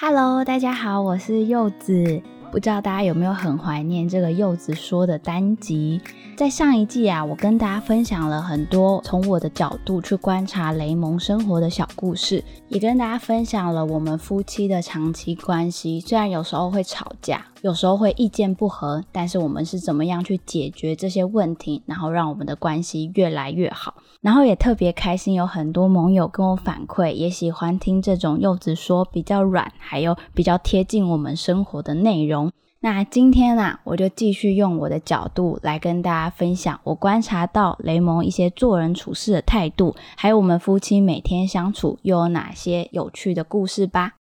Hello，大家好，我是柚子。不知道大家有没有很怀念这个柚子说的单集？在上一季啊，我跟大家分享了很多从我的角度去观察雷蒙生活的小故事，也跟大家分享了我们夫妻的长期关系。虽然有时候会吵架，有时候会意见不合，但是我们是怎么样去解决这些问题，然后让我们的关系越来越好。然后也特别开心，有很多盟友跟我反馈，也喜欢听这种柚子说比较软，还有比较贴近我们生活的内容。那今天啊，我就继续用我的角度来跟大家分享我观察到雷蒙一些做人处事的态度，还有我们夫妻每天相处又有哪些有趣的故事吧。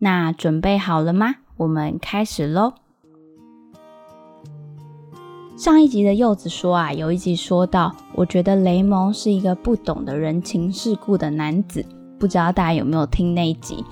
那准备好了吗？我们开始喽。上一集的柚子说啊，有一集说到，我觉得雷蒙是一个不懂得人情世故的男子。不知道大家有没有听那一集？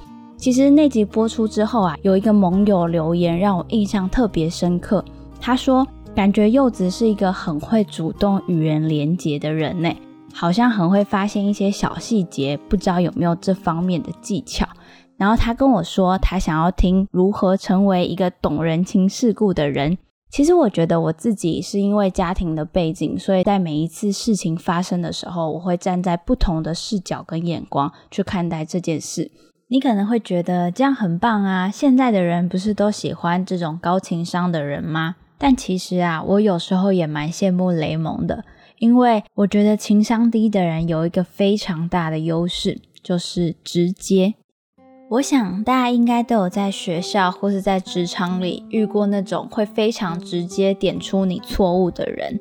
其实那集播出之后啊，有一个盟友留言让我印象特别深刻。他说，感觉柚子是一个很会主动与人连结的人呢，好像很会发现一些小细节，不知道有没有这方面的技巧。然后他跟我说，他想要听如何成为一个懂人情世故的人。其实我觉得我自己是因为家庭的背景，所以在每一次事情发生的时候，我会站在不同的视角跟眼光去看待这件事。你可能会觉得这样很棒啊！现在的人不是都喜欢这种高情商的人吗？但其实啊，我有时候也蛮羡慕雷蒙的，因为我觉得情商低的人有一个非常大的优势，就是直接。我想大家应该都有在学校或是在职场里遇过那种会非常直接点出你错误的人。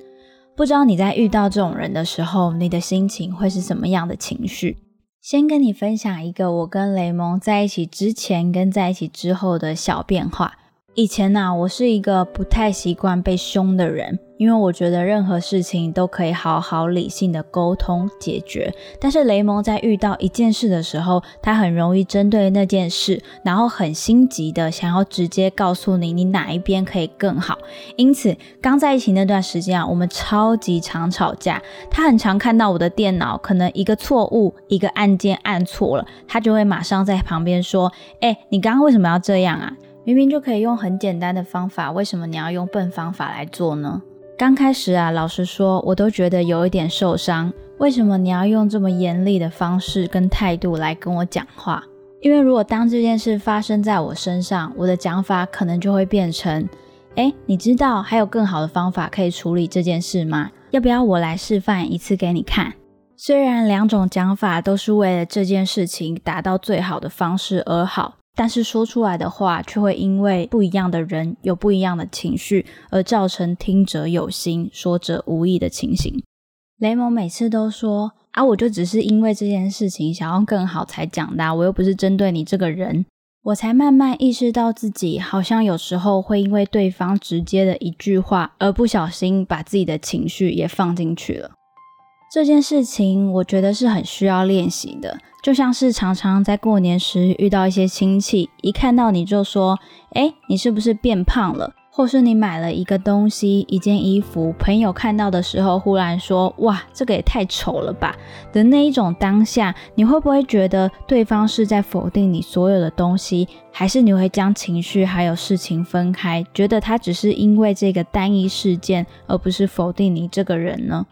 不知道你在遇到这种人的时候，你的心情会是什么样的情绪？先跟你分享一个我跟雷蒙在一起之前跟在一起之后的小变化。以前呐，我是一个不太习惯被凶的人。因为我觉得任何事情都可以好好理性的沟通解决，但是雷蒙在遇到一件事的时候，他很容易针对那件事，然后很心急的想要直接告诉你你哪一边可以更好。因此，刚在一起那段时间啊，我们超级常吵架。他很常看到我的电脑可能一个错误，一个按键按错了，他就会马上在旁边说：“哎，你刚刚为什么要这样啊？明明就可以用很简单的方法，为什么你要用笨方法来做呢？”刚开始啊，老实说，我都觉得有一点受伤。为什么你要用这么严厉的方式跟态度来跟我讲话？因为如果当这件事发生在我身上，我的讲法可能就会变成：哎，你知道还有更好的方法可以处理这件事吗？要不要我来示范一次给你看？虽然两种讲法都是为了这件事情达到最好的方式而好。但是说出来的话，却会因为不一样的人有不一样的情绪，而造成听者有心，说者无意的情形。雷蒙每次都说：“啊，我就只是因为这件事情想要更好才讲的，我又不是针对你这个人。”我才慢慢意识到自己好像有时候会因为对方直接的一句话，而不小心把自己的情绪也放进去了。这件事情，我觉得是很需要练习的。就像是常常在过年时遇到一些亲戚，一看到你就说：“哎，你是不是变胖了？”或是你买了一个东西、一件衣服，朋友看到的时候忽然说：“哇，这个也太丑了吧！”的那一种当下，你会不会觉得对方是在否定你所有的东西，还是你会将情绪还有事情分开，觉得他只是因为这个单一事件，而不是否定你这个人呢？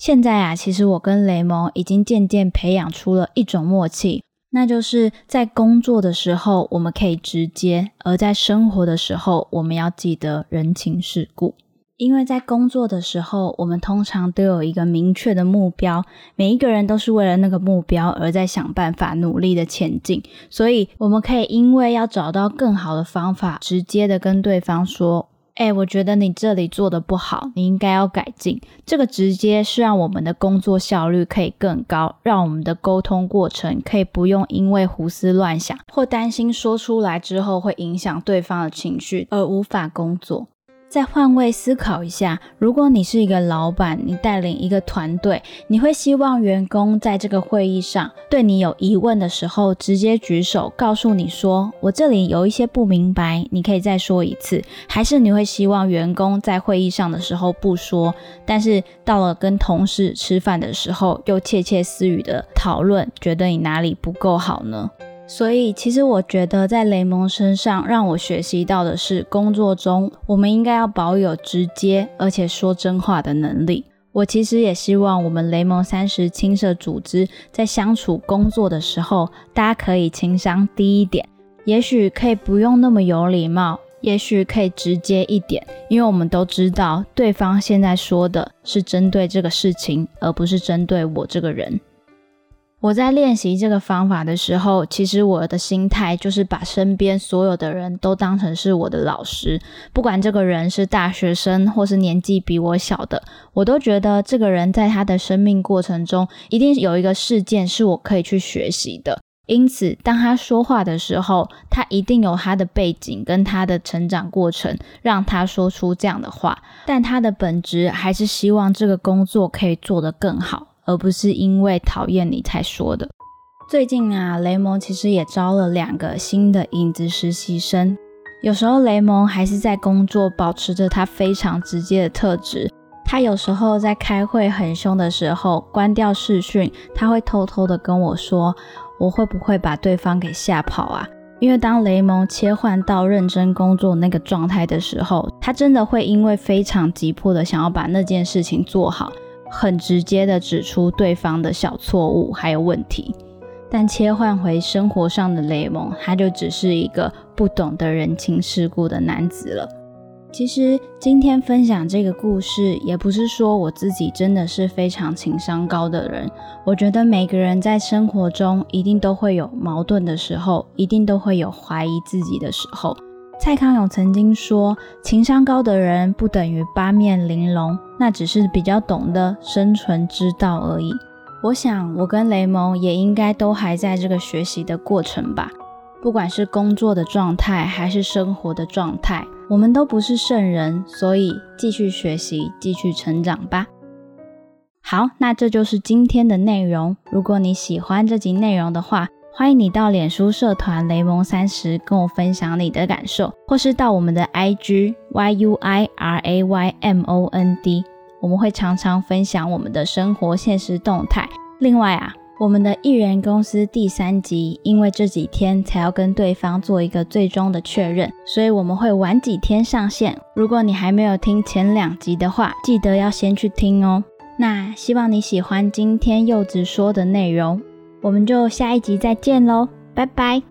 现在啊，其实我跟雷蒙已经渐渐培养出了一种默契，那就是在工作的时候我们可以直接，而在生活的时候我们要记得人情世故。因为在工作的时候，我们通常都有一个明确的目标，每一个人都是为了那个目标而在想办法努力的前进，所以我们可以因为要找到更好的方法，直接的跟对方说。哎，我觉得你这里做的不好，你应该要改进。这个直接是让我们的工作效率可以更高，让我们的沟通过程可以不用因为胡思乱想或担心说出来之后会影响对方的情绪而无法工作。再换位思考一下，如果你是一个老板，你带领一个团队，你会希望员工在这个会议上对你有疑问的时候，直接举手告诉你说：“我这里有一些不明白，你可以再说一次。”还是你会希望员工在会议上的时候不说，但是到了跟同事吃饭的时候又窃窃私语的讨论，觉得你哪里不够好呢？所以，其实我觉得在雷蒙身上让我学习到的是，工作中我们应该要保有直接而且说真话的能力。我其实也希望我们雷蒙三十青社组织在相处工作的时候，大家可以情商低一点，也许可以不用那么有礼貌，也许可以直接一点，因为我们都知道对方现在说的是针对这个事情，而不是针对我这个人。我在练习这个方法的时候，其实我的心态就是把身边所有的人都当成是我的老师，不管这个人是大学生或是年纪比我小的，我都觉得这个人在他的生命过程中一定有一个事件是我可以去学习的。因此，当他说话的时候，他一定有他的背景跟他的成长过程，让他说出这样的话。但他的本质还是希望这个工作可以做得更好。而不是因为讨厌你才说的。最近啊，雷蒙其实也招了两个新的影子实习生。有时候雷蒙还是在工作，保持着他非常直接的特质。他有时候在开会很凶的时候，关掉视讯，他会偷偷的跟我说：“我会不会把对方给吓跑啊？”因为当雷蒙切换到认真工作那个状态的时候，他真的会因为非常急迫的想要把那件事情做好。很直接的指出对方的小错误还有问题，但切换回生活上的雷蒙，他就只是一个不懂得人情世故的男子了。其实今天分享这个故事，也不是说我自己真的是非常情商高的人。我觉得每个人在生活中一定都会有矛盾的时候，一定都会有怀疑自己的时候。蔡康永曾经说：“情商高的人不等于八面玲珑，那只是比较懂得生存之道而已。”我想，我跟雷蒙也应该都还在这个学习的过程吧。不管是工作的状态，还是生活的状态，我们都不是圣人，所以继续学习，继续成长吧。好，那这就是今天的内容。如果你喜欢这集内容的话，欢迎你到脸书社团雷蒙三十跟我分享你的感受，或是到我们的 IG Y U I R A Y M O N D，我们会常常分享我们的生活现实动态。另外啊，我们的艺人公司第三集，因为这几天才要跟对方做一个最终的确认，所以我们会晚几天上线。如果你还没有听前两集的话，记得要先去听哦。那希望你喜欢今天柚子说的内容。我们就下一集再见喽，拜拜。